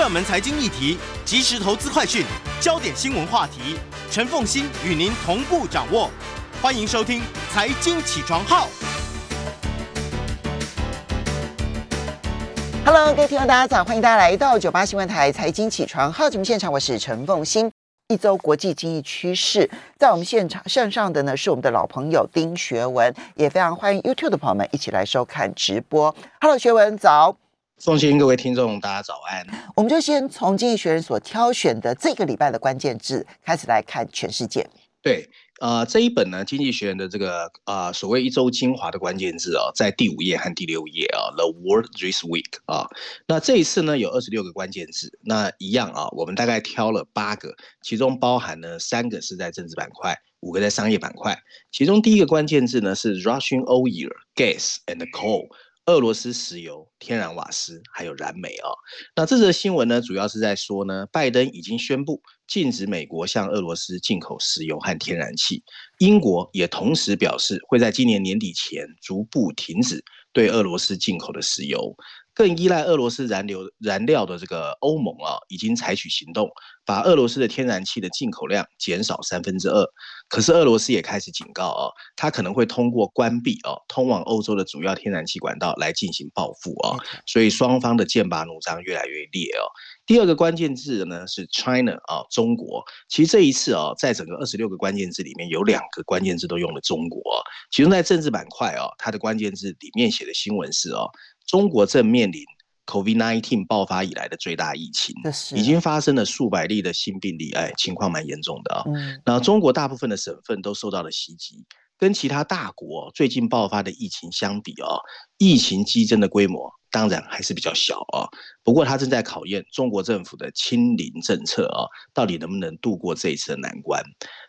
热门财经议题、即时投资快讯、焦点新闻话题，陈凤欣与您同步掌握。欢迎收听《财经起床号》。Hello，各位听众，大家早，欢迎大家来到九八新闻台财经起床号节目现场，我是陈凤欣。一周国际经济趋势，在我们现场线上的呢是我们的老朋友丁学文，也非常欢迎 YouTube 的朋友们一起来收看直播。Hello，学文早。奉新各位听众，大家早安。我们就先从经济学人所挑选的这个礼拜的关键字开始来看全世界。对，呃，这一本呢，《经济学人》的这个呃所谓一周精华的关键字啊、在第五页和第六页啊，《The World This Week》啊。那这一次呢，有二十六个关键字，那一样啊，我们大概挑了八个，其中包含呢三个是在政治板块，五个在商业板块。其中第一个关键字呢是 Russian oil, gas and coal。俄罗斯石油、天然瓦斯还有燃煤啊、那这则新闻呢，主要是在说呢，拜登已经宣布禁止美国向俄罗斯进口石油和天然气，英国也同时表示会在今年年底前逐步停止对俄罗斯进口的石油。更依赖俄罗斯燃油燃料的这个欧盟啊，已经采取行动，把俄罗斯的天然气的进口量减少三分之二。可是俄罗斯也开始警告啊，它可能会通过关闭啊通往欧洲的主要天然气管道来进行报复啊，所以双方的剑拔弩张越来越烈哦。第二个关键字呢是 China 啊，中国。其实这一次啊，在整个二十六个关键字里面，有两个关键字都用了中国啊。其中在政治板块啊，它的关键字里面写的新闻是哦，中国正面临 COVID-19 爆发以来的最大疫情，已经发生了数百例的新病例，哎，情况蛮严重的啊。嗯那中国大部分的省份都受到了袭击，跟其他大国最近爆发的疫情相比啊，疫情激增的规模当然还是比较小啊。不过它正在考验中国政府的清零政策啊，到底能不能度过这一次的难关。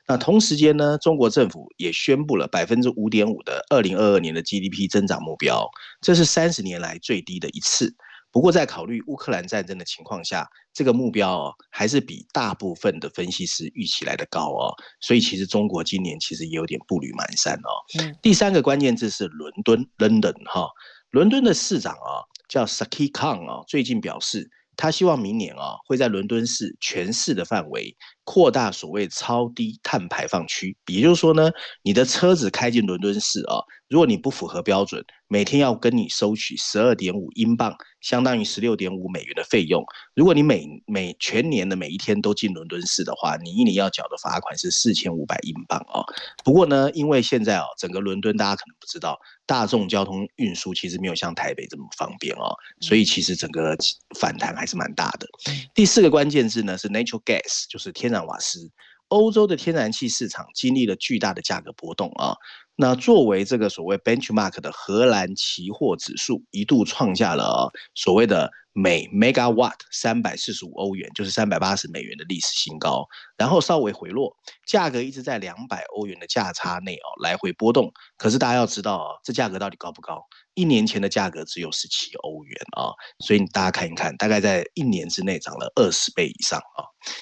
那同时间呢，中国政府也宣布了百分之五点五的二零二二年的 GDP 增长目标，这是三十年来最低的一次。不过，在考虑乌克兰战争的情况下，这个目标哦，还是比大部分的分析师预期来的高哦。所以，其实中国今年其实也有点步履蹒跚哦。嗯第三个关键字是伦敦 （London） 哈，伦敦的市长啊叫 Saki Khan 啊，最近表示。他希望明年啊，会在伦敦市全市的范围扩大所谓超低碳排放区，也就是说呢，你的车子开进伦敦市啊，如果你不符合标准，每天要跟你收取十二点五英镑，相当于十六点五美元的费用。如果你每每全年的每一天都进伦敦市的话，你一年要缴的罚款是四千五百英镑哦。不过呢，因为现在哦，整个伦敦大家可能不知道，大众交通运输其实没有像台北这么方便哦，所以其实整个反弹还是蛮大的。第四个关键字呢是 natural gas，就是天然瓦斯。欧洲的天然气市场经历了巨大的价格波动啊。那作为这个所谓 benchmark 的荷兰期货指数，一度创下了、所谓的每 megawatt 三百四十五欧元，就是三百八十美元的历史新高，然后稍微回落，价格一直在两百欧元的价差内哦来回波动。可是大家要知道啊，这价格到底高不高？一年前的价格只有十七欧元啊，所以大家看一看，大概在一年之内涨了二十倍以上啊。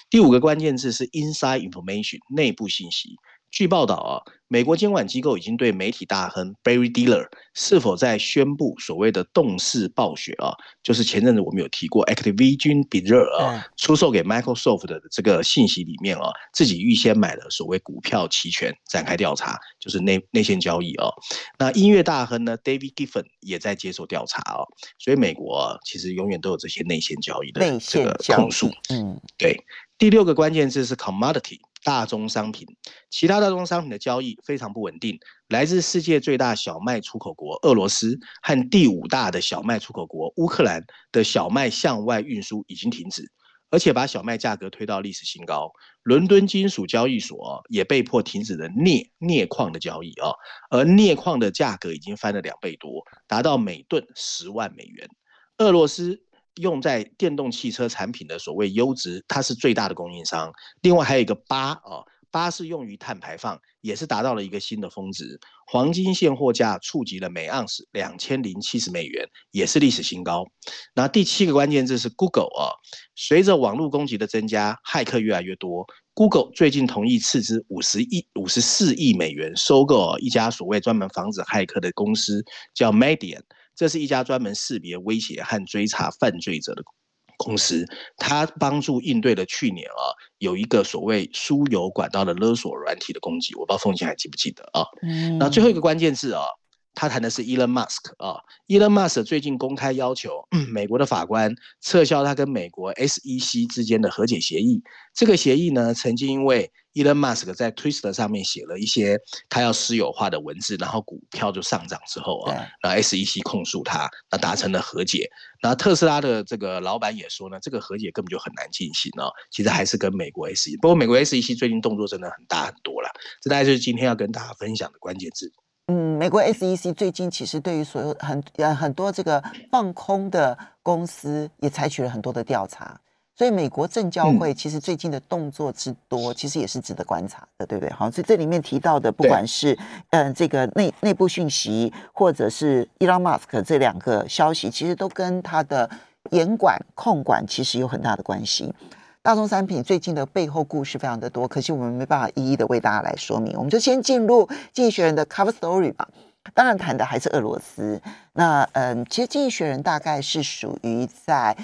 第五个关键字是 inside information 内部信息。据报道啊，美国监管机构已经对媒体大亨 Barry Diller 是否在宣布所谓的动视暴雪啊，就是前阵子我们有提过 Activision Blizzard 啊，出售给 Microsoft 的这个信息里面啊，自己预先买了所谓股票期权，展开调查，就是内内线交易啊。那音乐大亨呢，David Giffen 也在接受调查啊。所以美国啊，其实永远都有这些内线交易的内这个控诉。嗯对，第六个关键字是 commodity 大宗商品，其他大宗商品的交易非常不稳定。来自世界最大小麦出口国俄罗斯和第五大的小麦出口国乌克兰的小麦向外运输已经停止，而且把小麦价格推到历史新高。伦敦金属交易所也被迫停止了镍镍矿的交易啊，而镍矿的价格已经翻了两倍多，达到每吨十万美元。俄罗斯用在电动汽车产品的所谓优质，它是最大的供应商。另外还有一个八啊，八是用于碳排放，也是达到了一个新的峰值。黄金现货价触及了每盎司两千零七十美元，也是历史新高。那第七个关键字是 Google 啊，随着网络攻击的增加，骇客越来越多。Google 最近同意斥资五十亿、五十四亿美元收购一家所谓专门防止骇客的公司，叫 Median。这是一家专门识别威胁和追查犯罪者的公司，它帮助应对了去年啊有一个所谓输油管道的勒索软体的攻击，我不知道凤姐还记不记得啊？嗯那最后一个关键字啊，他谈的是 Elon Musk 啊，Elon Musk 最近公开要求、嗯美国的法官撤销他跟美国 SEC 之间的和解协议。这个协议呢，曾经因为 Elon Musk 在 Twitter 上面写了一些他要私有化的文字，然后股票就上涨之后啊，对然后 SEC 控诉他，那达成了和解。那特斯拉的这个老板也说呢，这个和解根本就很难进行哦，其实还是跟美国 SEC，不过美国 SEC 最近动作真的很大很多了。这大概就是今天要跟大家分享的关键字。嗯，美国 SEC 最近其实对于所有很呃很多这个放空的公司也采取了很多的调查，所以美国证交会其实最近的动作之多，其实也是值得观察的，对不对？好，所以这里面提到的，不管是嗯、呃这个内内部讯息，或者是 Elon Musk 这两个消息，其实都跟他的严管控管其实有很大的关系。大宗商品最近的背后故事非常的多，可惜我们没办法一一的为大家来说明，我们就先进入《经济学人》的 cover story 吧。当然谈的还是俄罗斯。那嗯，其实《经济学人》大概是属于在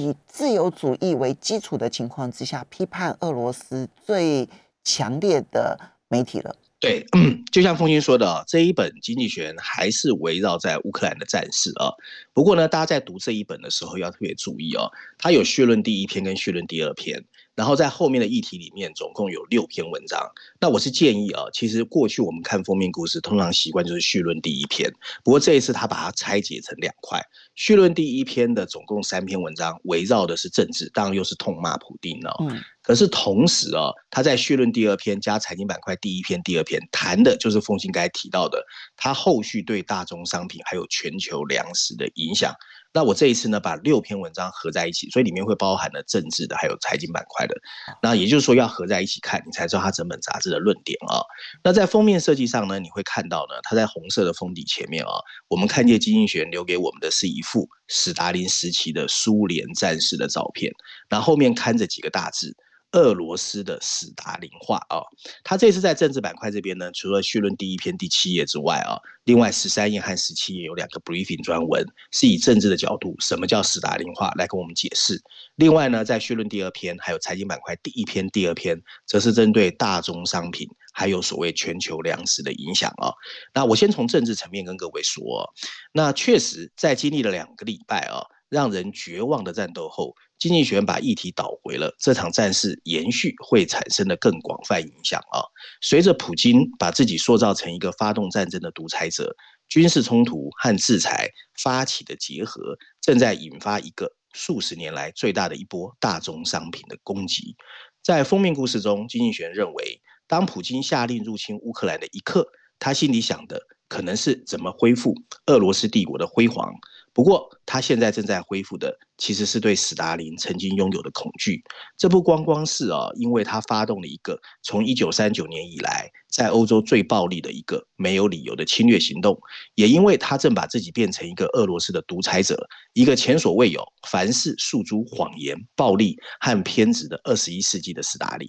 以自由主义为基础的情况之下，批判俄罗斯最强烈的媒体了。对，就像风清说的，这一本《经济学人》还是围绕在乌克兰的战事啊。不过呢，大家在读这一本的时候要特别注意哦，它有序论第一篇跟序论第二篇，然后在后面的议题里面总共有六篇文章。那我是建议啊，其实过去我们看封面故事，通常习惯就是序论第一篇，不过这一次他把它拆解成两块。序论第一篇的总共三篇文章，围绕的是政治，当然又是痛骂普丁哦。嗯可是同时啊，他在序论第二篇加财经板块第一篇、第二篇谈的就是凤新该提到的，他后续对大宗商品还有全球粮食的影响。那我这一次呢，把六篇文章合在一起，所以里面会包含了政治的，还有财经板块的。那也就是说，要合在一起看，你才知道它整本杂志的论点啊。那在封面设计上呢，你会看到呢，它在红色的封底前面啊，我们看见经济学人留给我们的是一幅史达林时期的苏联战士的照片，然后后面看着几个大字。俄罗斯的史达林化啊，他这次在政治板块这边呢，除了序论第一篇第七页之外啊，另外十三页和十七页有两个 briefing 专文，是以政治的角度，什么叫史达林化来跟我们解释。另外呢，在序论第二篇还有财经板块第一篇、第二篇，则是针对大宗商品还有所谓全球粮食的影响啊。那我先从政治层面跟各位说，那确实在经历了两个礼拜啊，让人绝望的战斗后。经济学把议题导回了这场战事延续会产生的更广泛影响啊！随着普京把自己塑造成一个发动战争的独裁者，军事冲突和制裁发起的结合，正在引发一个数十年来最大的一波大宗商品的攻击。在封面故事中，经济学认为，当普京下令入侵乌克兰的一刻，他心里想的可能是怎么恢复俄罗斯帝国的辉煌。不过，他现在正在恢复的其实是对斯大林曾经拥有的恐惧。这不光光是啊，因为他发动了一个从一九三九年以来在欧洲最暴力的一个没有理由的侵略行动，也因为他正把自己变成一个俄罗斯的独裁者，一个前所未有、凡事诉诸谎言、暴力和偏执的二十一世纪的斯大林。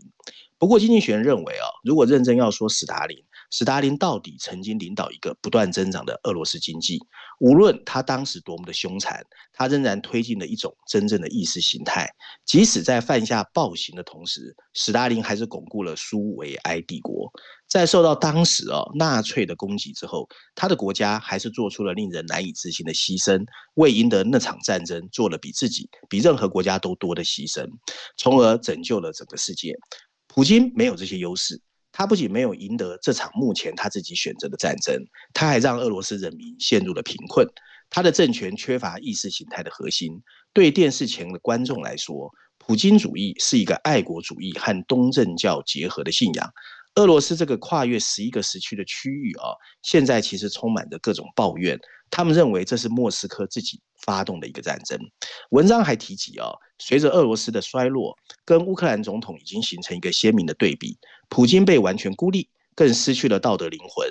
不过，经济学人认为啊，如果认真要说斯大林，斯大林到底曾经领导一个不断增长的俄罗斯经济，无论他当时多么的凶残，他仍然推进了一种真正的意识形态。即使在犯下暴行的同时，斯大林还是巩固了苏维埃帝国。在受到当时哦纳粹的攻击之后，他的国家还是做出了令人难以置信的牺牲，为赢得那场战争做了比自己比任何国家都多的牺牲，从而拯救了整个世界。普京没有这些优势。他不仅没有赢得这场目前他自己选择的战争，他还让俄罗斯人民陷入了贫困。他的政权缺乏意识形态的核心。对电视前的观众来说，普京主义是一个爱国主义和东正教结合的信仰。俄罗斯这个跨越十一个时区的区域啊，现在其实充满着各种抱怨。他们认为这是莫斯科自己发动的一个战争。文章还提及啊，随着俄罗斯的衰落，跟乌克兰总统已经形成一个鲜明的对比。普京被完全孤立，更失去了道德灵魂。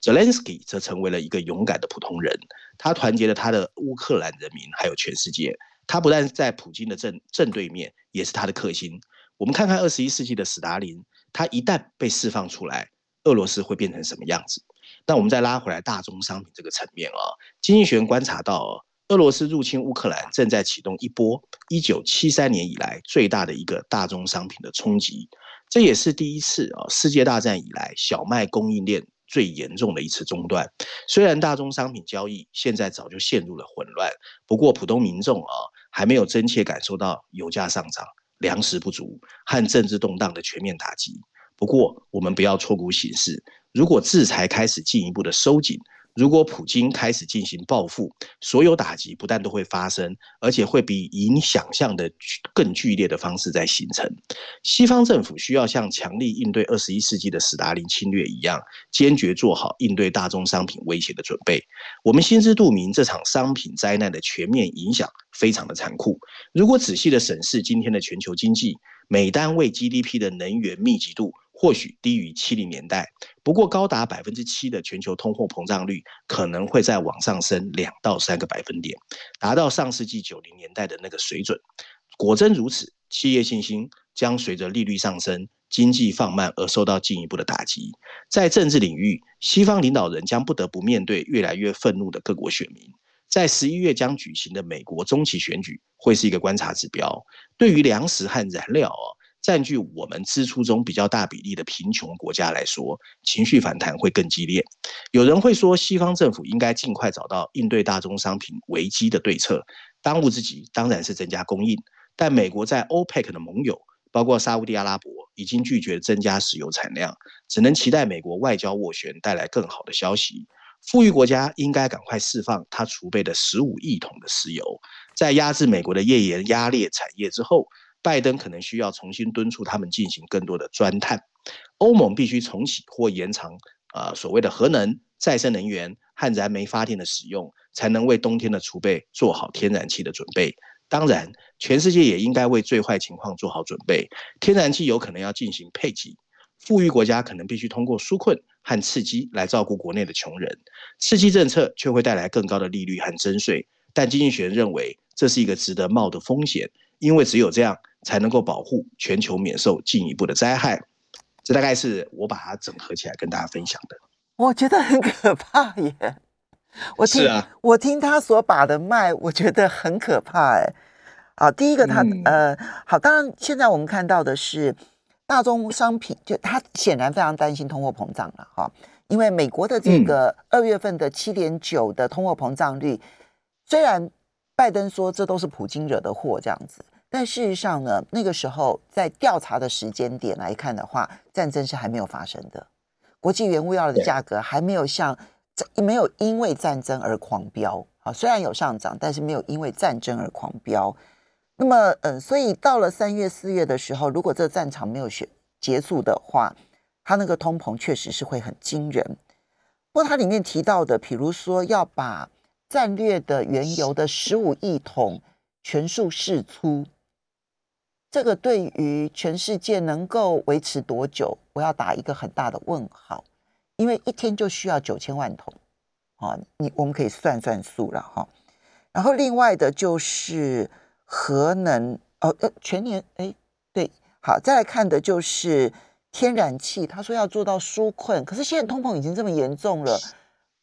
Zelensky 则成为了一个勇敢的普通人，他团结了他的乌克兰人民，还有全世界。他不但在普京的正正对面，也是他的克星。我们看看二十一世纪的斯大林，它一旦被释放出来，俄罗斯会变成什么样子？那我们再拉回来大宗商品这个层面啊，经济学人观察到，俄罗斯入侵乌克兰正在启动一波一九七三年以来最大的一个大宗商品的冲击，这也是第一次啊世界大战以来小麦供应链最严重的一次中断。虽然大宗商品交易现在早就陷入了混乱，不过普通民众啊还没有真切感受到油价上涨、粮食不足和政治动荡的全面打击。不过我们不要错估形势，如果制裁开始进一步的收紧。如果普京开始进行报复，所有打击不但都会发生，而且会比以想象的更剧烈的方式在形成。西方政府需要像强力应对二十一世纪的斯大林侵略一样，坚决做好应对大宗商品威胁的准备。我们心知肚明，这场商品灾难的全面影响非常的残酷。如果仔细的审视今天的全球经济，每单位 GDP 的能源密集度。或许低于七零年代，不过高达百分之七的全球通货膨胀率可能会再往上升两到三个百分点，达到上世纪九零年代的那个水准。果真如此，企业信心将随着利率上升、经济放慢而受到进一步的打击。在政治领域，西方领导人将不得不面对越来越愤怒的各国选民。在十一月将举行的美国中期选举会是一个观察指标。对于粮食和燃料哦。占据我们支出中比较大比例的贫穷国家来说，情绪反弹会更激烈。有人会说，西方政府应该尽快找到应对大宗商品危机的对策。当务之急当然是增加供应。但美国在 OPEC 的盟友，包括沙地阿拉伯，已经拒绝增加石油产量，只能期待美国外交斡旋带来更好的消息。富裕国家应该赶快释放它储备的十五亿桶的石油，在压制美国的页岩压裂产业之后。拜登可能需要重新敦促他们进行更多的钻探，欧盟必须重启或延长啊所谓的核能、再生能源和燃煤发电的使用，才能为冬天的储备做好天然气的准备。当然，全世界也应该为最坏情况做好准备，天然气有可能要进行配给。富裕国家可能必须通过纾困和刺激来照顾国内的穷人，刺激政策却会带来更高的利率和征税。但经济学人认为这是一个值得冒的风险，因为只有这样。才能够保护全球免受进一步的灾害，这大概是我把它整合起来跟大家分享的。我觉得很可怕耶！我听我听他所把的脉，我觉得很可怕哎。啊，第一个他呃，好，当然现在我们看到的是大宗商品，就他显然非常担心通货膨胀了哈，因为美国的这个二月份的七点九的通货膨胀率，虽然拜登说这都是普京惹的祸这样子。但事实上呢，那个时候在调查的时间点来看的话，战争是还没有发生的，国际原物料的价格还没有像没有因为战争而狂飙啊，虽然有上涨，但是没有因为战争而狂飙。那么，嗯，所以到了三月、四月的时候，如果这个战场没有结结束的话，它那个通膨确实是会很惊人。不过，它里面提到的，比如说要把战略的原油的十五亿桶全数释出。这个对于全世界能够维持多久，我要打一个很大的问号，因为一天就需要九千万桶，啊，你我们可以算算数了哈。然后另外的就是核能，哦呃，全年哎对，好，再来看的就是天然气，他说要做到纾困，可是现在通膨已经这么严重了，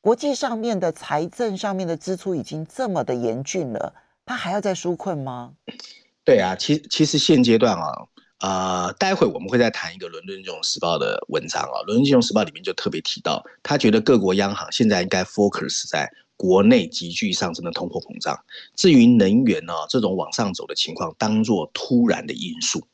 国际上面的财政上面的支出已经这么的严峻了，他还要再纾困吗？对啊，其其实现阶段啊，呃，待会我们会再谈一个《伦敦金融时报》的文章啊，《伦敦金融时报》里面就特别提到，他觉得各国央行现在应该 focus 在国内急剧上升的通货膨胀，至于能源呢这种往上走的情况，当做突然的因素，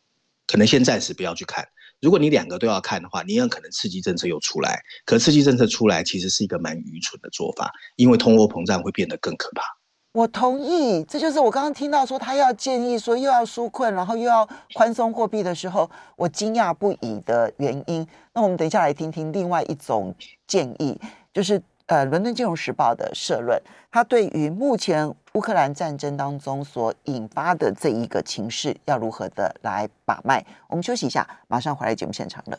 可能先暂时不要去看。如果你两个都要看的话，你有可能刺激政策又出来，可刺激政策出来其实是一个蛮愚蠢的做法，因为通货膨胀会变得更可怕。我同意，这就是我刚刚听到说他要建议说又要纾困，然后又要宽松货币的时候，我惊讶不已的原因。那我们等一下来听听另外一种建议，就是呃，《伦敦金融时报》的社论，他对于目前乌克兰战争当中所引发的这一个情势要如何的来把脉。我们休息一下，马上回来节目现场了。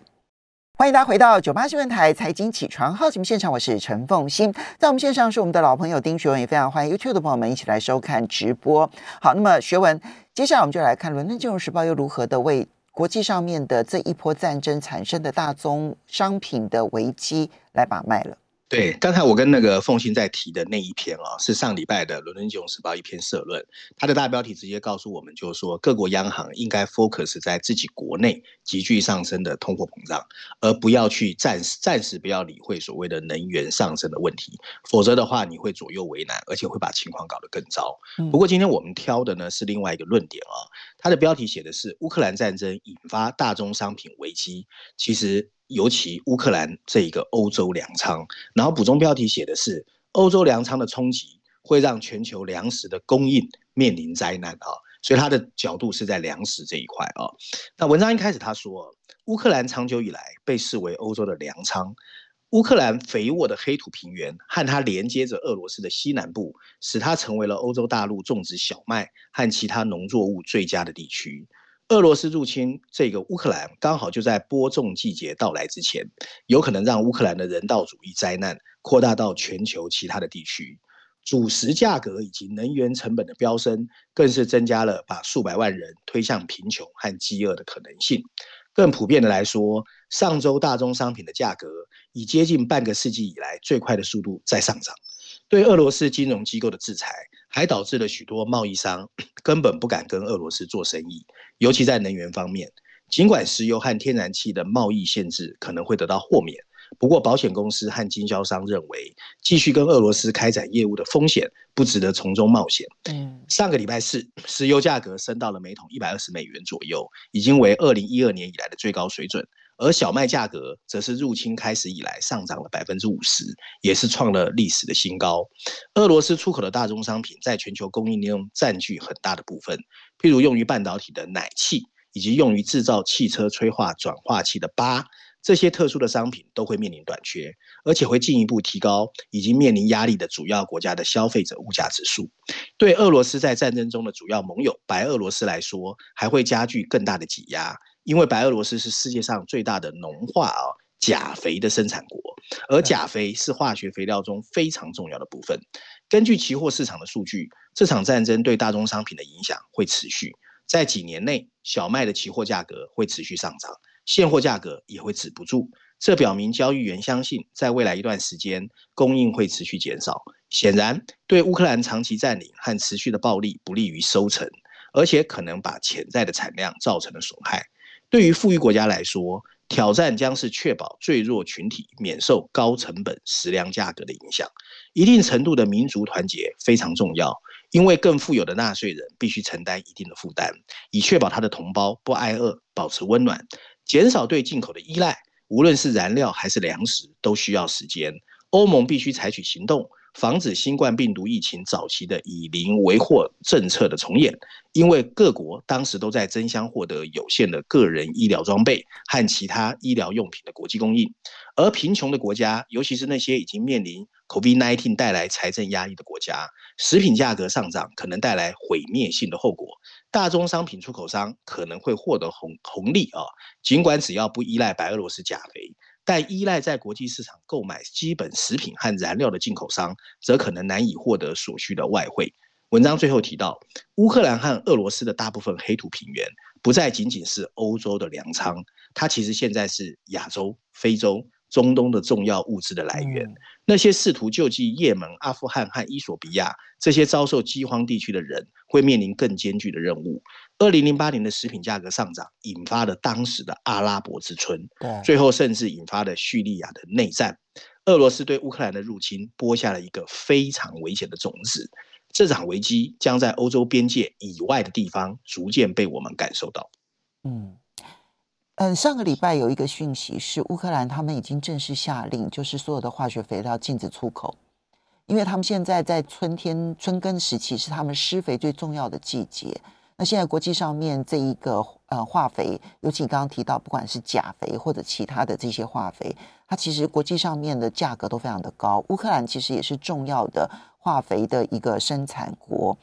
欢迎大家回到九八新闻台财经起床号节目现场，我是陈凤欣，在我们线上是我们的老朋友丁学文，也非常欢迎 YouTube 的朋友们一起来收看直播。好，那么学文，接下来我们就来看《伦敦金融时报》又如何的为国际上面的这一波战争产生的大宗商品的危机来把脉了。对，刚才我跟那个凤信在提的那一篇啊，是上礼拜的《伦敦金融时报》一篇社论，它的大标题直接告诉我们，就是说各国央行应该 focus 在自己国内急剧上升的通货膨胀，而不要去暂时暂时不要理会所谓的能源上升的问题，否则的话你会左右为难，而且会把情况搞得更糟。不过今天我们挑的呢是另外一个论点啊，它的标题写的是乌克兰战争引发大宗商品危机，其实。尤其乌克兰这一个欧洲粮仓，然后补充标题写的是欧洲粮仓的冲击会让全球粮食的供应面临灾难啊，所以他的角度是在粮食这一块啊。那文章一开始他说，乌克兰长久以来被视为欧洲的粮仓，乌克兰肥沃的黑土平原和它连接着俄罗斯的西南部，使它成为了欧洲大陆种植小麦和其他农作物最佳的地区。俄罗斯入侵这个乌克兰，刚好就在播种季节到来之前，有可能让乌克兰的人道主义灾难扩大到全球其他的地区。主食价格以及能源成本的飙升，更是增加了把数百万人推向贫穷和饥饿的可能性。更普遍的来说，上周大宗商品的价格以接近半个世纪以来最快的速度在上涨。对俄罗斯金融机构的制裁，还导致了许多贸易商 根本不敢跟俄罗斯做生意。尤其在能源方面，尽管石油和天然气的贸易限制可能会得到豁免，不过保险公司和经销商认为，继续跟俄罗斯开展业务的风险不值得从中冒险。嗯，上个礼拜四，石油价格升到了每桶一百二十美元左右，已经为二零一二年以来的最高水准。而小麦价格则是入侵开始以来上涨了百分之五十，也是创了历史的新高。俄罗斯出口的大宗商品在全球供应链占据很大的部分。譬如用于半导体的奶气，以及用于制造汽车催化转化器的钯，这些特殊的商品都会面临短缺，而且会进一步提高已经面临压力的主要国家的消费者物价指数。对俄罗斯在战争中的主要盟友白俄罗斯来说，还会加剧更大的挤压，因为白俄罗斯是世界上最大的农化啊钾肥的生产国，而钾肥是化学肥料中非常重要的部分。根据期货市场的数据，这场战争对大宗商品的影响会持续。在几年内，小麦的期货价格会持续上涨，现货价格也会止不住。这表明交易员相信，在未来一段时间，供应会持续减少。显然，对乌克兰长期占领和持续的暴力不利于收成，而且可能把潜在的产量造成了损害。对于富裕国家来说，挑战将是确保最弱群体免受高成本食粮价格的影响。一定程度的民族团结非常重要，因为更富有的纳税人必须承担一定的负担，以确保他的同胞不挨饿、保持温暖，减少对进口的依赖。无论是燃料还是粮食，都需要时间。欧盟必须采取行动。防止新冠病毒疫情早期的以零为祸政策的重演，因为各国当时都在争相获得有限的个人医疗装备和其他医疗用品的国际供应，而贫穷的国家，尤其是那些已经面临 COVID-19 带来财政压力的国家，食品价格上涨可能带来毁灭性的后果。大宗商品出口商可能会获得红红利啊，尽管只要不依赖白俄罗斯钾肥。但依赖在国际市场购买基本食品和燃料的进口商，则可能难以获得所需的外汇。文章最后提到，乌克兰和俄罗斯的大部分黑土平原，不再仅仅是欧洲的粮仓，它其实现在是亚洲、非洲。中东的重要物资的来源，那些试图救济也门、阿富汗和伊索比亚这些遭受饥荒地区的人，会面临更艰巨的任务。二零零八年的食品价格上涨，引发了当时的阿拉伯之春，最后甚至引发了叙利亚的内战。俄罗斯对乌克兰的入侵，播下了一个非常危险的种子。这场危机将在欧洲边界以外的地方逐渐被我们感受到。嗯。嗯，上个礼拜有一个讯息是乌克兰他们已经正式下令，就是所有的化学肥料禁止出口，因为他们现在在春天春耕时期是他们施肥最重要的季节。那现在国际上面这一个呃化肥，尤其你刚刚提到，不管是钾肥或者其他的这些化肥，它其实国际上面的价格都非常的高。乌克兰其实也是重要的化肥的一个生产国，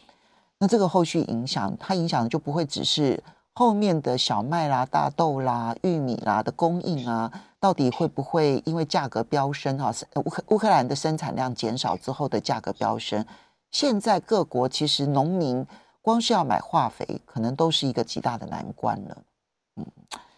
那这个后续影响，它影响的就不会只是。后面的小麦啦、大豆啦、玉米啦的供应啊，到底会不会因为价格飙升啊？乌克乌克兰的生产量减少之后的价格飙升，现在各国其实农民光是要买化肥，可能都是一个极大的难关了。嗯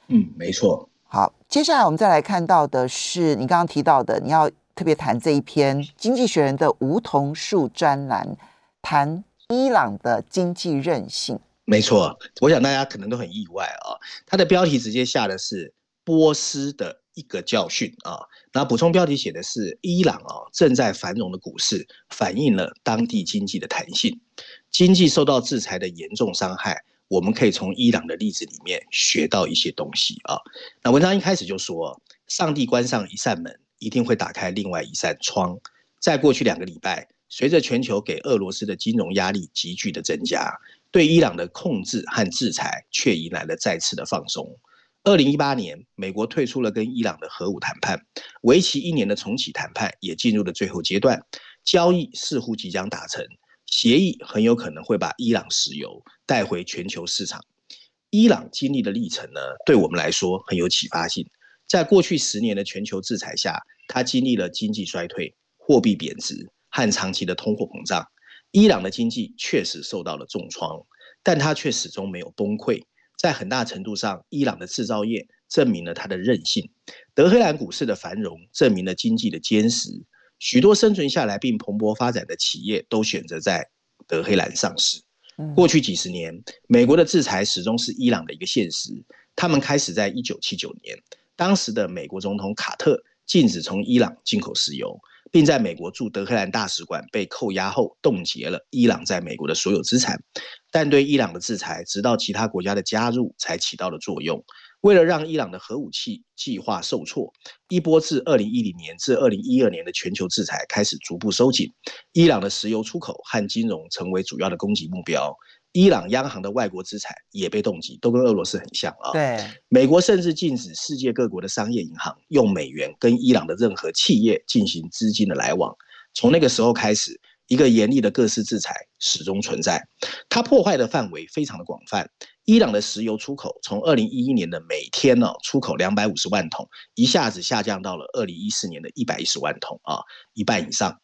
嗯，没错。好，接下来我们再来看到的是你刚刚提到的，你要特别谈这一篇《经济学人》的梧桐树专栏，谈伊朗的经济韧性。没错，我想大家可能都很意外啊，它的标题直接下的是波斯的一个教训啊，那补充标题写的是伊朗啊正在繁荣的股市反映了当地经济的弹性，经济受到制裁的严重伤害，我们可以从伊朗的例子里面学到一些东西啊。那文章一开始就说，上帝关上一扇门，一定会打开另外一扇窗。在过去两个礼拜，随着全球给俄罗斯的金融压力急剧的增加。对伊朗的控制和制裁却迎来了再次的放松。二零一八年，美国退出了跟伊朗的核武谈判，为期一年的重启谈判也进入了最后阶段，交易似乎即将达成，协议很有可能会把伊朗石油带回全球市场。伊朗经历的历程呢，对我们来说很有启发性。在过去十年的全球制裁下，它经历了经济衰退、货币贬值和长期的通货膨胀。伊朗的经济确实受到了重创，但它却始终没有崩溃。在很大程度上，伊朗的制造业证明了它的韧性。德黑兰股市的繁荣证明了经济的坚实。许多生存下来并蓬勃发展的企业都选择在德黑兰上市。过去几十年，美国的制裁始终是伊朗的一个现实。他们开始在一九七九年，当时的美国总统卡特禁止从伊朗进口石油。并在美国驻德黑兰大使馆被扣押后，冻结了伊朗在美国的所有资产。但对伊朗的制裁，直到其他国家的加入才起到了作用。为了让伊朗的核武器计划受挫，一波自二零一零年至二零一二年的全球制裁开始逐步收紧，伊朗的石油出口和金融成为主要的攻击目标。伊朗央行的外国资产也被冻结，都跟俄罗斯很像啊。对，美国甚至禁止世界各国的商业银行用美元跟伊朗的任何企业进行资金的来往。从那个时候开始，一个严厉的各式制裁始终存在。它破坏的范围非常的广泛。伊朗的石油出口从二零一一年的每天呢出口两百五十万桶，一下子下降到了二零一四年的一百一十万桶啊，一半以上。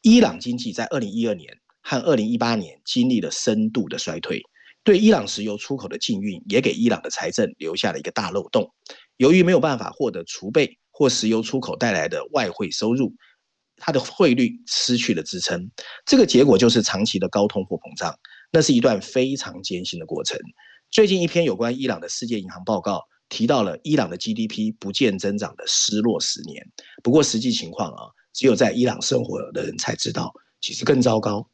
伊朗经济在二零一二年。和二零一八年经历了深度的衰退，对伊朗石油出口的禁运也给伊朗的财政留下了一个大漏洞。由于没有办法获得储备或石油出口带来的外汇收入，它的汇率失去了支撑。这个结果就是长期的高通货膨胀。那是一段非常艰辛的过程。最近一篇有关伊朗的世界银行报告提到了伊朗的 GDP 不见增长的失落十年。不过实际情况啊，只有在伊朗生活的人才知道。其实更糟糕。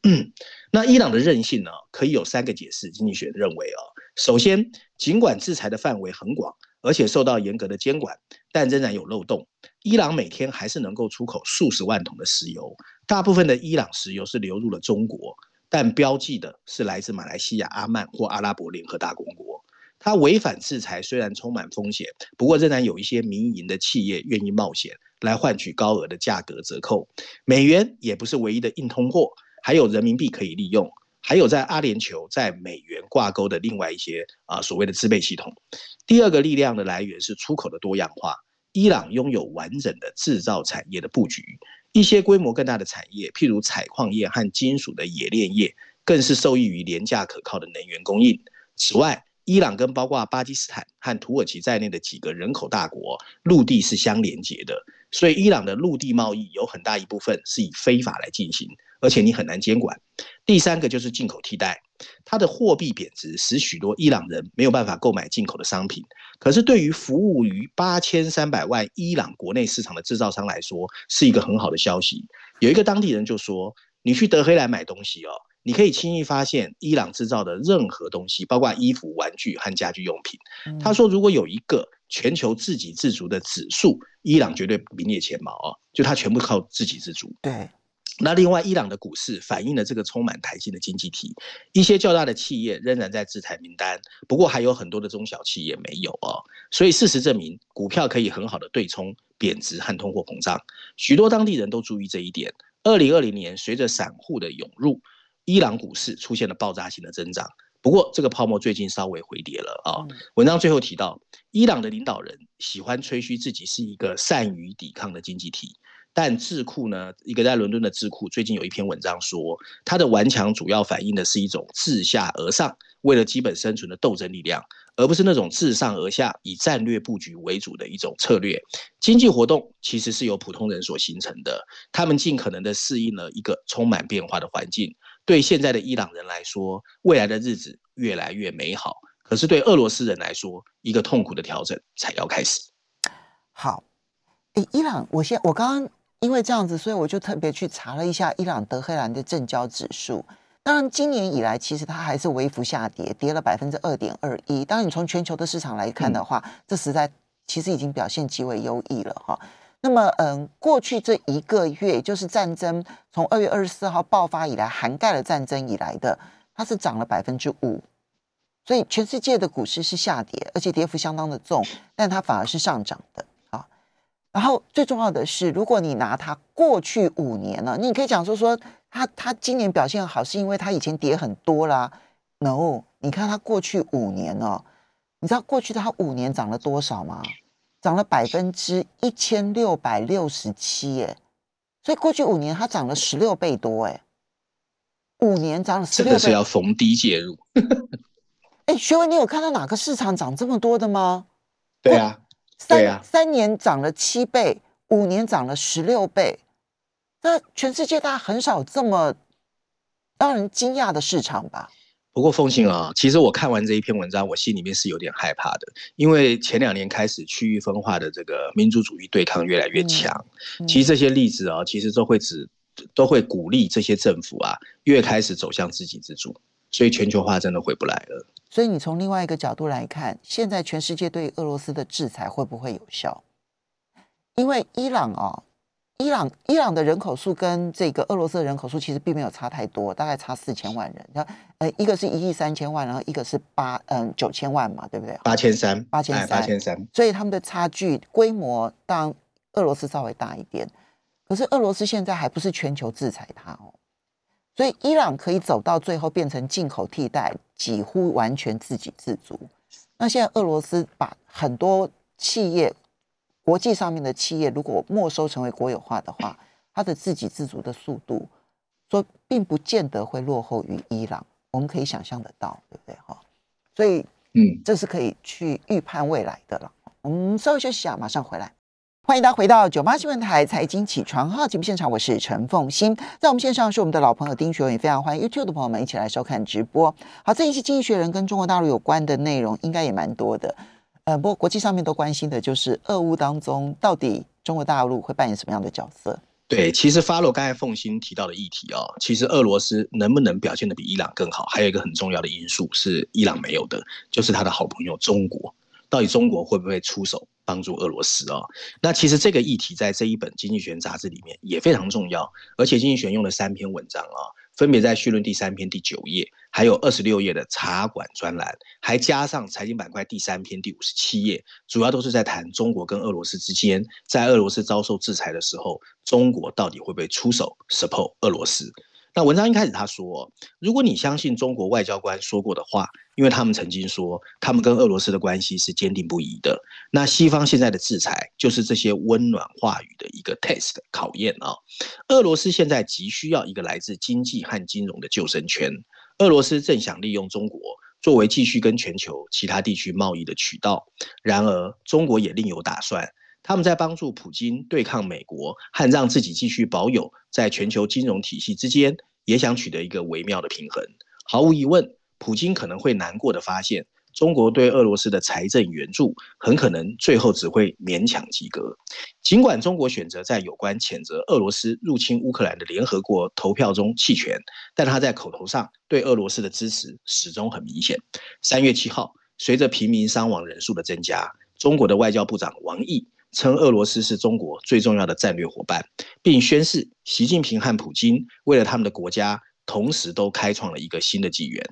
那伊朗的韧性呢？可以有三个解释。经济学认为啊，首先，尽管制裁的范围很广，而且受到严格的监管，但仍然有漏洞。伊朗每天还是能够出口数十万桶的石油，大部分的伊朗石油是流入了中国，但标记的是来自马来西亚、阿曼或阿拉伯联合大公国。它违反制裁虽然充满风险，不过仍然有一些民营的企业愿意冒险。来换取高额的价格折扣，美元也不是唯一的硬通货，还有人民币可以利用，还有在阿联酋在美元挂钩的另外一些啊所谓的支备系统。第二个力量的来源是出口的多样化，伊朗拥有完整的制造产业的布局，一些规模更大的产业，譬如采矿业和金属的冶炼业，更是受益于廉价可靠的能源供应。此外，伊朗跟包括巴基斯坦和土耳其在内的几个人口大国，陆地是相连接的。所以，伊朗的陆地贸易有很大一部分是以非法来进行，而且你很难监管。第三个就是进口替代，它的货币贬值使许多伊朗人没有办法购买进口的商品。可是，对于服务于八千三百万伊朗国内市场的制造商来说，是一个很好的消息。有一个当地人就说：“你去德黑兰买东西哦，你可以轻易发现伊朗制造的任何东西，包括衣服、玩具和家居用品。”他说：“如果有一个。”全球自给自足的指数，伊朗绝对名列前茅啊！就它全部靠自给自足。对，那另外，伊朗的股市反映了这个充满弹性的经济体，一些较大的企业仍然在制裁名单，不过还有很多的中小企业没有哦。所以事实证明，股票可以很好的对冲贬值和通货膨胀。许多当地人都注意这一点。二零二零年，随着散户的涌入，伊朗股市出现了爆炸性的增长。不过，这个泡沫最近稍微回跌了啊。文章最后提到，伊朗的领导人喜欢吹嘘自己是一个善于抵抗的经济体，但智库呢，一个在伦敦的智库最近有一篇文章说，它的顽强主要反映的是一种自下而上，为了基本生存的斗争力量，而不是那种自上而下以战略布局为主的一种策略。经济活动其实是由普通人所形成的，他们尽可能的适应了一个充满变化的环境。对现在的伊朗人来说，未来的日子越来越美好；可是对俄罗斯人来说，一个痛苦的调整才要开始。好，诶，伊朗，我现我刚刚因为这样子，所以我就特别去查了一下伊朗德黑兰的正交指数。当然，今年以来其实它还是微幅下跌，跌了百分之二点二一。当，你从全球的市场来看的话，这实在其实已经表现极为优异了哈。那么，嗯，过去这一个月，就是战争从二月二十四号爆发以来，涵盖了战争以来的，它是涨了百分之五。所以，全世界的股市是下跌，而且跌幅相当的重，但它反而是上涨的啊。然后最重要的是，如果你拿它过去五年了，你可以讲说说它它今年表现好，是因为它以前跌很多啦。No，你看它过去五年哦，你知道过去它五年涨了多少吗？涨了百分之一千六百六十七耶！所以过去五年它涨了十六倍多哎，五年涨了十六倍，这个是要逢低介入。哎，学文，你有看到哪个市场涨这么多的吗？对啊。三三年涨了七倍，五年涨了十六倍，那全世界大家很少这么让人惊讶的市场吧？不过凤信啊，其实我看完这一篇文章，我心里面是有点害怕的，因为前两年开始区域分化的这个民族主义对抗越来越强，其实这些例子啊，其实都会指都会鼓励这些政府啊，越开始走向自给自足，所以全球化真的回不来了。所以你从另外一个角度来看，现在全世界对俄罗斯的制裁会不会有效？因为伊朗啊，伊朗伊朗的人口数跟这个俄罗斯的人口数其实并没有差太多，大概差四千万人。那呃，一个是一亿三千万，然后一个是八嗯九千万嘛，对不对？八千三，八千三，八千三。所以他们的差距规模，当俄罗斯稍微大一点。可是俄罗斯现在还不是全球制裁它哦。所以伊朗可以走到最后变成进口替代，几乎完全自给自足。那现在俄罗斯把很多企业，国际上面的企业如果没收成为国有化的话，它的自给自足的速度，说并不见得会落后于伊朗。我们可以想象得到，对不对？哈，所以嗯，这是可以去预判未来的了。我们稍微休息一下，马上回来。欢迎大家回到九八新闻台财经起床号节目现场，我是陈凤欣，在我们线上是我们的老朋友丁学文，也非常欢迎 YouTube 的朋友们一起来收看直播。好，这一期经济学人跟中国大陆有关的内容应该也蛮多的，呃，不过国际上面都关心的就是俄乌当中到底中国大陆会扮演什么样的角色？对，其实发落刚才凤欣提到的议题哦，其实俄罗斯能不能表现的比伊朗更好，还有一个很重要的因素是伊朗没有的，就是他的好朋友中国。到底中国会不会出手帮助俄罗斯啊？那其实这个议题在这一本《经济学人》杂志里面也非常重要，而且《经济学人》用了三篇文章啊，分别在序论第三篇第九页，还有二十六页的茶馆专栏，还加上财经板块第三篇第五十七页，主要都是在谈中国跟俄罗斯之间，在俄罗斯遭受制裁的时候，中国到底会不会出手 support 俄罗斯？那文章一开始他说，如果你相信中国外交官说过的话，因为他们曾经说他们跟俄罗斯的关系是坚定不移的，那西方现在的制裁就是这些温暖话语的一个 test 考验啊。俄罗斯现在急需要一个来自经济和金融的救生圈，俄罗斯正想利用中国作为继续跟全球其他地区贸易的渠道，然而中国也另有打算。他们在帮助普京对抗美国和让自己继续保有在全球金融体系之间，也想取得一个微妙的平衡。毫无疑问，普京可能会难过的发现，中国对俄罗斯的财政援助很可能最后只会勉强及格。尽管中国选择在有关谴责俄罗斯入侵乌克兰的联合国投票中弃权，但他在口头上对俄罗斯的支持始终很明显。三月七号，随着平民伤亡人数的增加，中国的外交部长王毅。称俄罗斯是中国最重要的战略伙伴，并宣示习近平和普京为了他们的国家，同时都开创了一个新的纪元。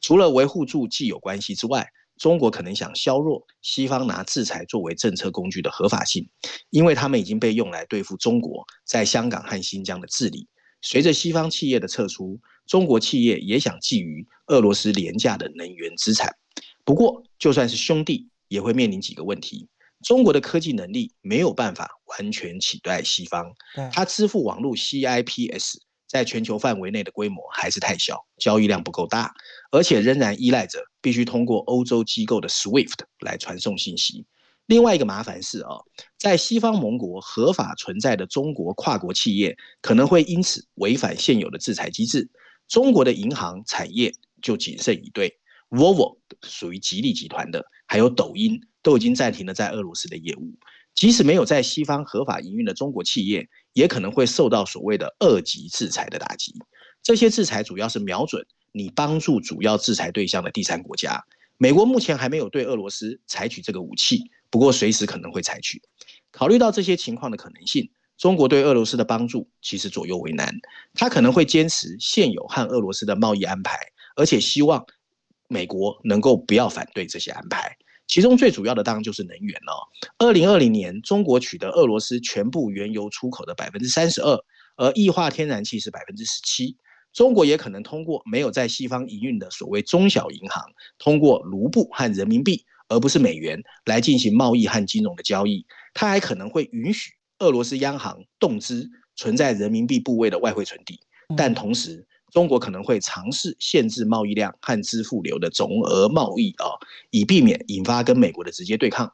除了维护住既有关系之外，中国可能想削弱西方拿制裁作为政策工具的合法性，因为他们已经被用来对付中国在香港和新疆的治理。随着西方企业的撤出，中国企业也想觊觎俄罗斯廉价的能源资产。不过，就算是兄弟，也会面临几个问题。中国的科技能力没有办法完全取代西方，它支付网络 CIPS 在全球范围内的规模还是太小，交易量不够大，而且仍然依赖着必须通过欧洲机构的 SWIFT 来传送信息。另外一个麻烦是啊，在西方盟国合法存在的中国跨国企业可能会因此违反现有的制裁机制。中国的银行产业就仅剩一对，Volvo 属于吉利集团的，还有抖音都已经暂停了在俄罗斯的业务。即使没有在西方合法营运的中国企业，也可能会受到所谓的二级制裁的打击。这些制裁主要是瞄准你帮助主要制裁对象的第三国家。美国目前还没有对俄罗斯采取这个武器。不过，随时可能会采取。考虑到这些情况的可能性，中国对俄罗斯的帮助其实左右为难。他可能会坚持现有和俄罗斯的贸易安排，而且希望美国能够不要反对这些安排。其中最主要的当然就是能源了。二零二零年，中国取得俄罗斯全部原油出口的百分之三十二，而液化天然气是百分之十七。中国也可能通过没有在西方营运的所谓中小银行，通过卢布和人民币。而不是美元来进行贸易和金融的交易，它还可能会允许俄罗斯央行动资存在人民币部位的外汇存底，但同时中国可能会尝试限制贸易量和支付流的总额贸易啊，以避免引发跟美国的直接对抗。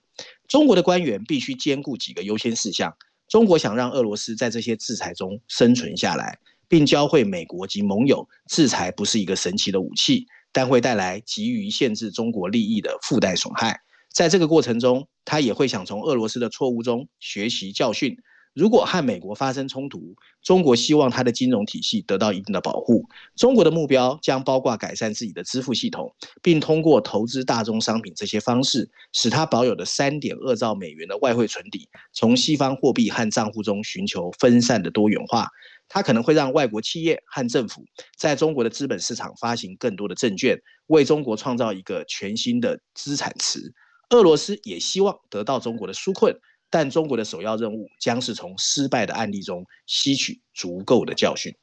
中国的官员必须兼顾几个优先事项：中国想让俄罗斯在这些制裁中生存下来，并教会美国及盟友，制裁不是一个神奇的武器。但会带来急于限制中国利益的附带损害。在这个过程中，他也会想从俄罗斯的错误中学习教训。如果和美国发生冲突，中国希望它的金融体系得到一定的保护。中国的目标将包括改善自己的支付系统，并通过投资大宗商品这些方式，使它保有的三点二兆美元的外汇存底，从西方货币和账户中寻求分散的多元化。它可能会让外国企业和政府在中国的资本市场发行更多的证券，为中国创造一个全新的资产池。俄罗斯也希望得到中国的纾困，但中国的首要任务将是从失败的案例中吸取足够的教训。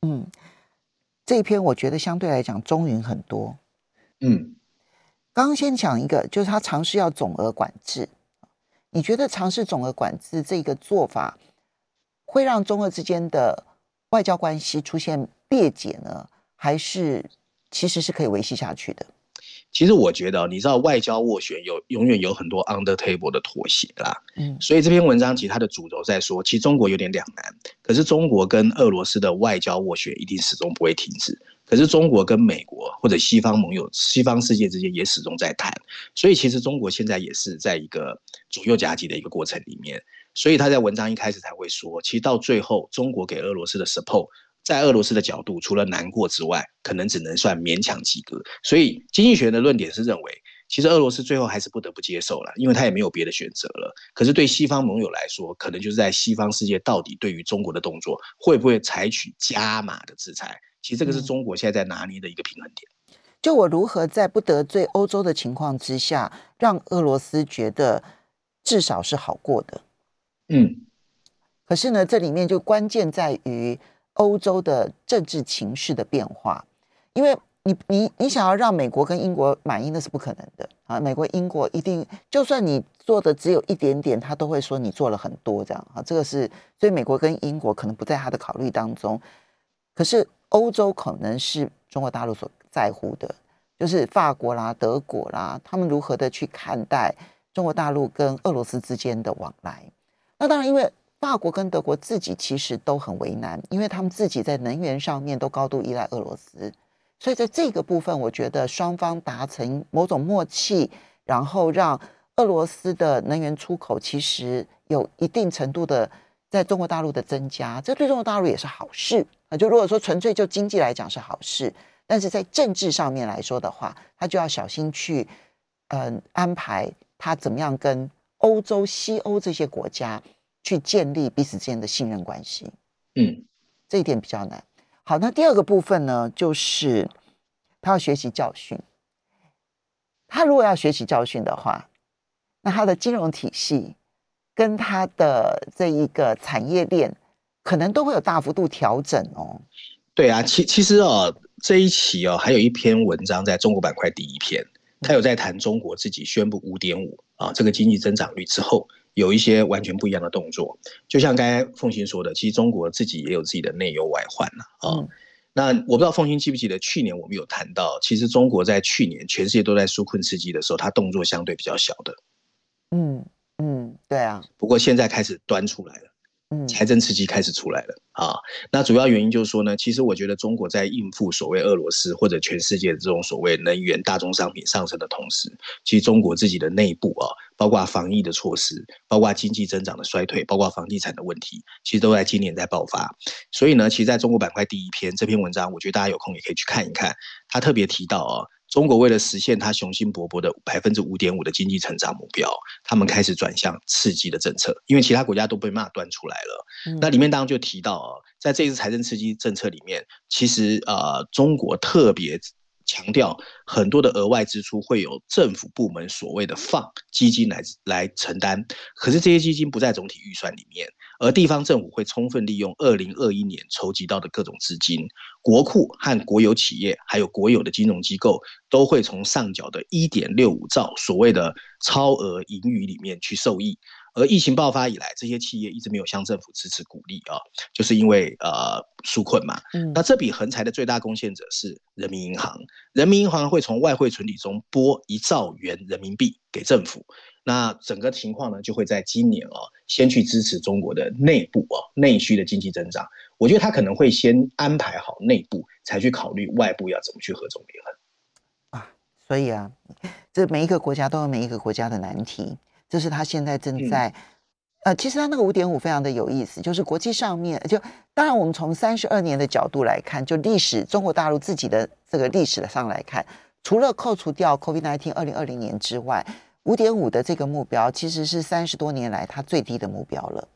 嗯，这一篇我觉得相对来讲中允很多。嗯，刚刚先讲一个，就是他尝试要总额管制。你觉得尝试总额管制这个做法？会让中俄之间的外交关系出现裂解呢，还是其实是可以维系下去的？其实我觉得，你知道外交斡旋有永远有很多 under table 的妥协啦。嗯，所以这篇文章其实它的主轴在说，其实中国有点两难，可是中国跟俄罗斯的外交斡旋一定始终不会停止。可是中国跟美国或者西方盟友、西方世界之间也始终在谈，所以其实中国现在也是在一个左右夹击的一个过程里面。所以他在文章一开始才会说，其实到最后，中国给俄罗斯的 support，在俄罗斯的角度，除了难过之外，可能只能算勉强及格。所以经济学的论点是认为，其实俄罗斯最后还是不得不接受了，因为他也没有别的选择了。可是对西方盟友来说，可能就是在西方世界到底对于中国的动作会不会采取加码的制裁？其实这个是中国现在在拿捏的一个平衡点。就我如何在不得罪欧洲的情况之下，让俄罗斯觉得至少是好过的。嗯，可是呢，这里面就关键在于欧洲的政治情势的变化，因为你你你想要让美国跟英国满意，那是不可能的啊！美国、英国一定，就算你做的只有一点点，他都会说你做了很多这样啊！这个是所以美国跟英国可能不在他的考虑当中，可是欧洲可能是中国大陆所在乎的，就是法国啦、德国啦，他们如何的去看待中国大陆跟俄罗斯之间的往来。那当然，因为法国跟德国自己其实都很为难，因为他们自己在能源上面都高度依赖俄罗斯，所以在这个部分，我觉得双方达成某种默契，然后让俄罗斯的能源出口其实有一定程度的在中国大陆的增加，这对中国大陆也是好事啊。就如果说纯粹就经济来讲是好事，但是在政治上面来说的话，他就要小心去嗯安排他怎么样跟。欧洲、西欧这些国家去建立彼此之间的信任关系，嗯，这一点比较难。好，那第二个部分呢，就是他要学习教训。他如果要学习教训的话，那他的金融体系跟他的这一个产业链，可能都会有大幅度调整哦。对啊，其其实哦，这一期哦，还有一篇文章在中国板块第一篇。他有在谈中国自己宣布五点五啊这个经济增长率之后，有一些完全不一样的动作。就像刚才凤欣说的，其实中国自己也有自己的内忧外患了啊。那我不知道凤欣记不记得去年我们有谈到，其实中国在去年全世界都在纾困刺激的时候，它动作相对比较小的。嗯嗯，对啊。不过现在开始端出来了。财政刺激开始出来了啊！那主要原因就是说呢，其实我觉得中国在应付所谓俄罗斯或者全世界的这种所谓能源大宗商品上升的同时，其实中国自己的内部啊，包括防疫的措施，包括经济增长的衰退，包括房地产的问题，其实都在今年在爆发。所以呢，其实在中国板块第一篇这篇文章，我觉得大家有空也可以去看一看。他特别提到啊。中国为了实现它雄心勃勃的百分之五点五的经济成长目标，他们开始转向刺激的政策，因为其他国家都被骂端出来了。那里面当然就提到啊，在这一次财政刺激政策里面，其实呃，中国特别。强调很多的额外支出会有政府部门所谓的放基金来来承担，可是这些基金不在总体预算里面，而地方政府会充分利用二零二一年筹集到的各种资金，国库和国有企业还有国有的金融机构都会从上缴的一点六五兆所谓的超额盈余里面去受益。而疫情爆发以来，这些企业一直没有向政府支持鼓励啊，就是因为呃纾困嘛。嗯，那这笔横财的最大贡献者是人民银行，人民银行会从外汇存底中拨一兆元人民币给政府。那整个情况呢，就会在今年啊，先去支持中国的内部啊内需的经济增长。我觉得他可能会先安排好内部，才去考虑外部要怎么去合纵连横啊。所以啊，这每一个国家都有每一个国家的难题。这是他现在正在，呃，其实他那个五点五非常的有意思，就是国际上面，就当然我们从三十二年的角度来看，就历史中国大陆自己的这个历史上来看，除了扣除掉 COVID-19 二零二零年之外，五点五的这个目标其实是三十多年来它最低的目标了。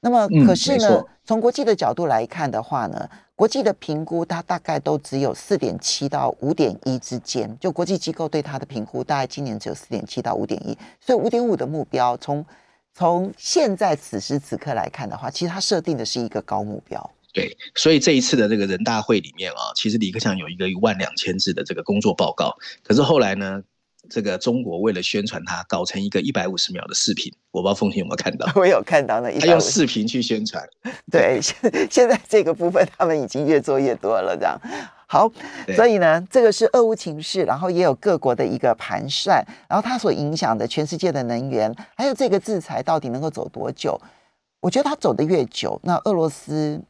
那么可是呢，从国际的角度来看的话呢？国际的评估，它大概都只有四点七到五点一之间。就国际机构对它的评估，大概今年只有四点七到五点一。所以五点五的目标，从从现在此时此刻来看的话，其实它设定的是一个高目标。对，所以这一次的这个人大会里面啊，其实李克强有一个一万两千字的这个工作报告。可是后来呢？这个中国为了宣传它，搞成一个一百五十秒的视频，我不知道凤琴有没有看到？我有看到那一，他用视频去宣传。对，现现在这个部分他们已经越做越多了，这样好。所以呢，这个是俄乌情势，然后也有各国的一个盘算，然后它所影响的全世界的能源，还有这个制裁到底能够走多久？我觉得它走得越久，那俄罗斯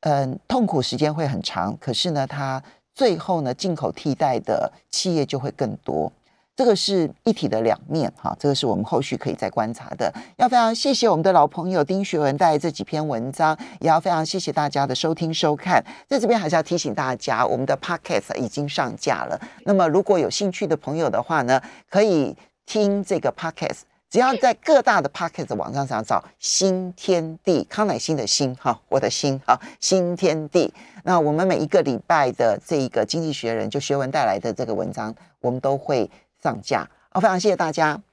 嗯痛苦时间会很长，可是呢，它最后呢进口替代的企业就会更多。这个是一体的两面，哈，这个是我们后续可以再观察的。要非常谢谢我们的老朋友丁学文带来这几篇文章，也要非常谢谢大家的收听收看。在这边还是要提醒大家，我们的 podcast 已经上架了。那么如果有兴趣的朋友的话呢，可以听这个 podcast，只要在各大的 podcast 网站上找“新天地”康乃馨的“新”哈，我的心哈，新天地。那我们每一个礼拜的这一个经济学人就学文带来的这个文章，我们都会。上架，好，非常谢谢大家。